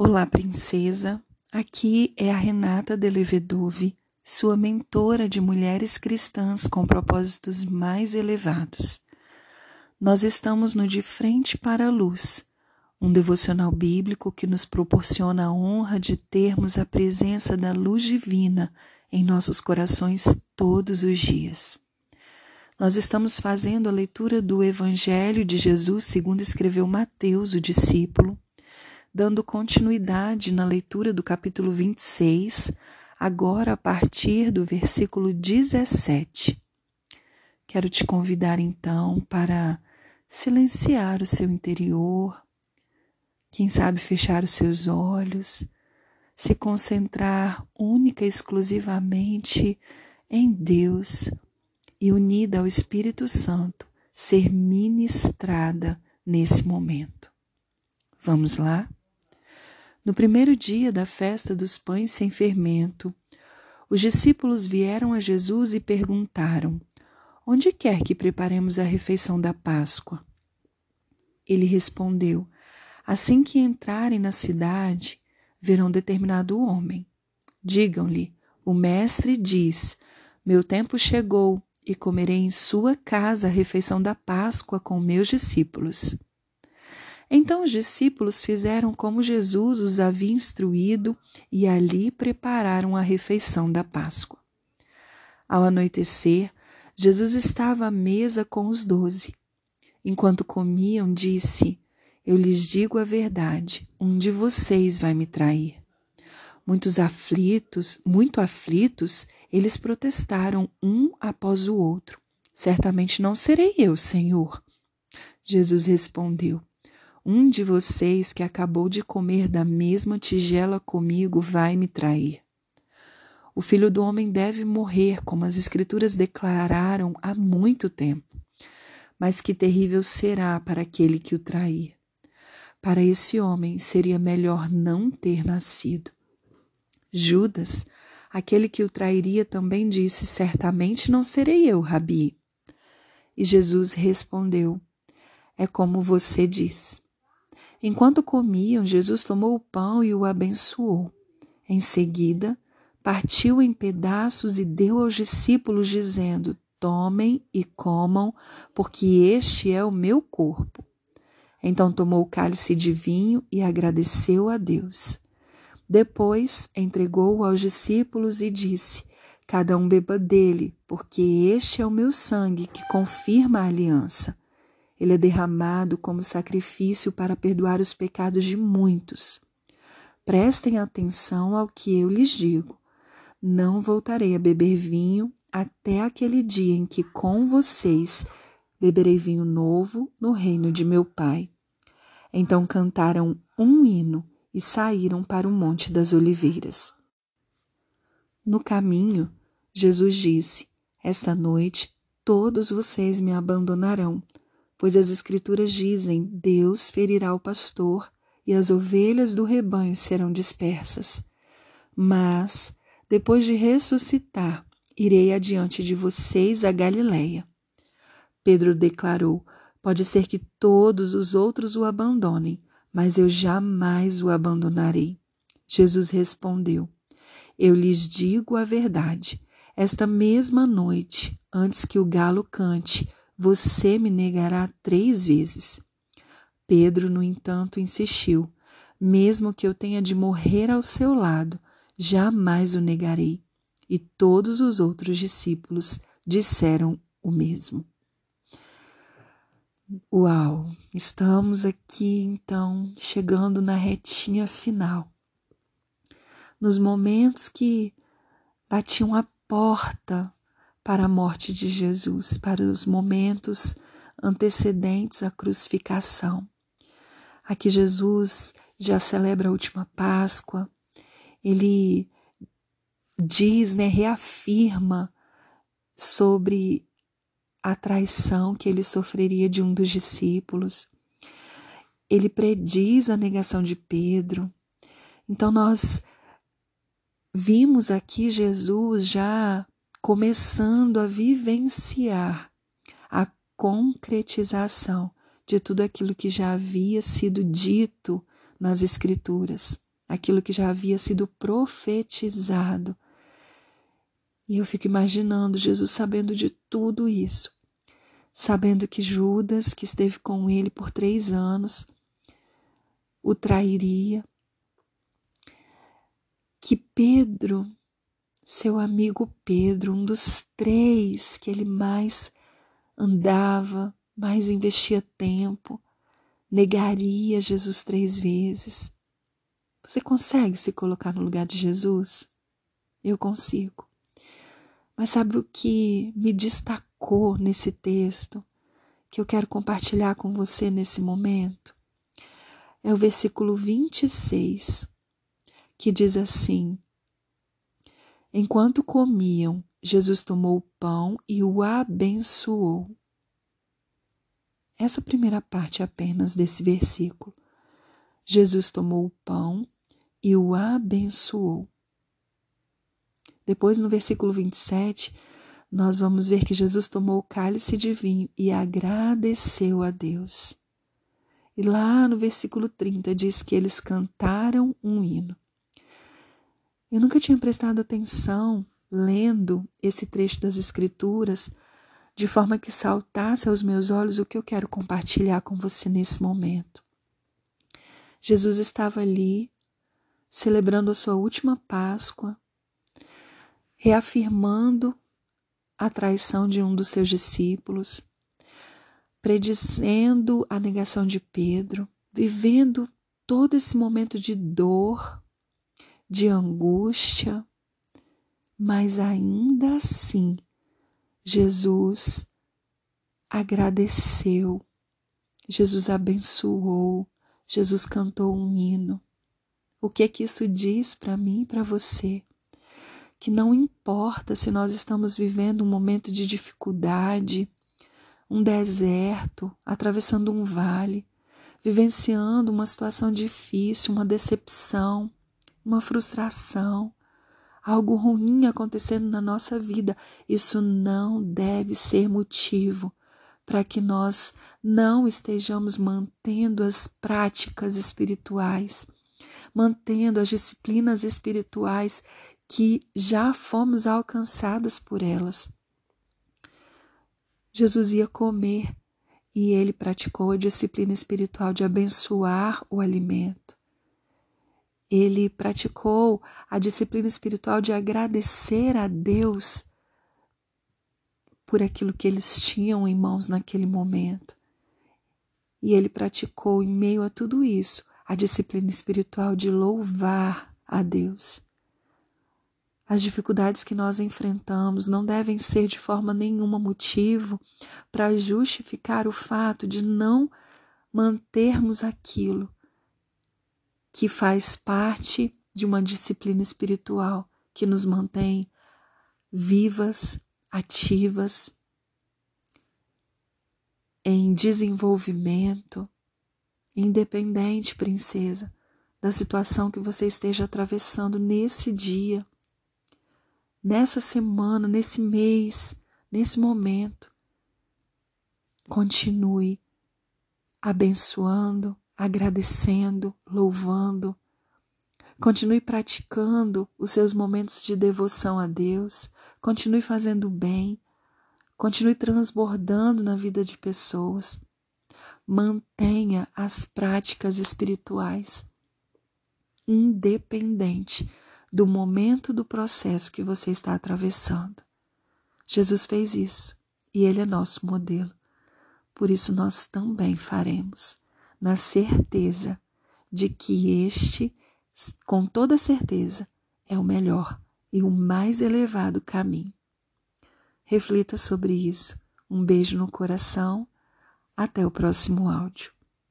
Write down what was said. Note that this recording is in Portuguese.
Olá, princesa. Aqui é a Renata Delevedove, sua mentora de mulheres cristãs com propósitos mais elevados. Nós estamos no De Frente para a Luz, um devocional bíblico que nos proporciona a honra de termos a presença da luz divina em nossos corações todos os dias. Nós estamos fazendo a leitura do Evangelho de Jesus segundo escreveu Mateus, o discípulo dando continuidade na leitura do capítulo 26, agora a partir do versículo 17. Quero te convidar então para silenciar o seu interior, quem sabe fechar os seus olhos, se concentrar única e exclusivamente em Deus e unida ao Espírito Santo, ser ministrada nesse momento. Vamos lá? No primeiro dia da festa dos pães sem fermento, os discípulos vieram a Jesus e perguntaram: Onde quer que preparemos a refeição da Páscoa? Ele respondeu: Assim que entrarem na cidade, verão determinado homem. Digam-lhe: O Mestre diz: Meu tempo chegou e comerei em sua casa a refeição da Páscoa com meus discípulos. Então os discípulos fizeram como Jesus os havia instruído e ali prepararam a refeição da Páscoa. Ao anoitecer, Jesus estava à mesa com os doze. Enquanto comiam, disse: Eu lhes digo a verdade, um de vocês vai me trair. Muitos aflitos, muito aflitos, eles protestaram um após o outro: Certamente não serei eu, Senhor. Jesus respondeu: um de vocês que acabou de comer da mesma tigela comigo vai me trair. O filho do homem deve morrer, como as Escrituras declararam há muito tempo. Mas que terrível será para aquele que o trair. Para esse homem seria melhor não ter nascido. Judas, aquele que o trairia, também disse: Certamente não serei eu, Rabi. E Jesus respondeu: É como você diz. Enquanto comiam, Jesus tomou o pão e o abençoou. Em seguida, partiu em pedaços e deu aos discípulos, dizendo: Tomem e comam, porque este é o meu corpo. Então tomou o cálice de vinho e agradeceu a Deus. Depois entregou-o aos discípulos e disse: Cada um beba dele, porque este é o meu sangue que confirma a aliança. Ele é derramado como sacrifício para perdoar os pecados de muitos. Prestem atenção ao que eu lhes digo. Não voltarei a beber vinho até aquele dia em que com vocês beberei vinho novo no reino de meu Pai. Então cantaram um hino e saíram para o Monte das Oliveiras. No caminho, Jesus disse: Esta noite todos vocês me abandonarão pois as Escrituras dizem: Deus ferirá o pastor e as ovelhas do rebanho serão dispersas. Mas, depois de ressuscitar, irei adiante de vocês a Galiléia. Pedro declarou: Pode ser que todos os outros o abandonem, mas eu jamais o abandonarei. Jesus respondeu: Eu lhes digo a verdade. Esta mesma noite, antes que o galo cante, você me negará três vezes. Pedro, no entanto, insistiu: Mesmo que eu tenha de morrer ao seu lado, jamais o negarei. E todos os outros discípulos disseram o mesmo. Uau! Estamos aqui então chegando na retinha final. Nos momentos que batiam a porta para a morte de Jesus, para os momentos antecedentes à crucificação. Aqui Jesus já celebra a última Páscoa, ele diz, né, reafirma sobre a traição que ele sofreria de um dos discípulos. Ele prediz a negação de Pedro. Então nós vimos aqui Jesus já começando a vivenciar a concretização de tudo aquilo que já havia sido dito nas Escrituras. aquilo que já havia sido profetizado. E eu fico imaginando Jesus sabendo de tudo isso, sabendo que Judas, que esteve com ele por três anos, o trairia, que Pedro, seu amigo Pedro, um dos três que ele mais andava, mais investia tempo, negaria Jesus três vezes. Você consegue se colocar no lugar de Jesus? Eu consigo. Mas sabe o que me destacou nesse texto, que eu quero compartilhar com você nesse momento? É o versículo 26, que diz assim: Enquanto comiam, Jesus tomou o pão e o abençoou. Essa primeira parte apenas desse versículo. Jesus tomou o pão e o abençoou. Depois, no versículo 27, nós vamos ver que Jesus tomou o cálice de vinho e agradeceu a Deus. E lá no versículo 30 diz que eles cantaram um hino. Eu nunca tinha prestado atenção lendo esse trecho das Escrituras de forma que saltasse aos meus olhos o que eu quero compartilhar com você nesse momento. Jesus estava ali, celebrando a sua última Páscoa, reafirmando a traição de um dos seus discípulos, predizendo a negação de Pedro, vivendo todo esse momento de dor, de angústia, mas ainda assim Jesus agradeceu, Jesus abençoou, Jesus cantou um hino. O que é que isso diz para mim e para você? Que não importa se nós estamos vivendo um momento de dificuldade, um deserto, atravessando um vale, vivenciando uma situação difícil, uma decepção, uma frustração, algo ruim acontecendo na nossa vida, isso não deve ser motivo para que nós não estejamos mantendo as práticas espirituais, mantendo as disciplinas espirituais que já fomos alcançadas por elas. Jesus ia comer e ele praticou a disciplina espiritual de abençoar o alimento. Ele praticou a disciplina espiritual de agradecer a Deus por aquilo que eles tinham em mãos naquele momento. E ele praticou, em meio a tudo isso, a disciplina espiritual de louvar a Deus. As dificuldades que nós enfrentamos não devem ser de forma nenhuma motivo para justificar o fato de não mantermos aquilo que faz parte de uma disciplina espiritual que nos mantém vivas, ativas, em desenvolvimento, independente, princesa, da situação que você esteja atravessando nesse dia, nessa semana, nesse mês, nesse momento. Continue abençoando, agradecendo, louvando. Continue praticando os seus momentos de devoção a Deus. Continue fazendo bem. Continue transbordando na vida de pessoas. Mantenha as práticas espirituais, independente do momento do processo que você está atravessando. Jesus fez isso e Ele é nosso modelo. Por isso nós também faremos na certeza de que este, com toda certeza, é o melhor e o mais elevado caminho. Reflita sobre isso. Um beijo no coração. Até o próximo áudio.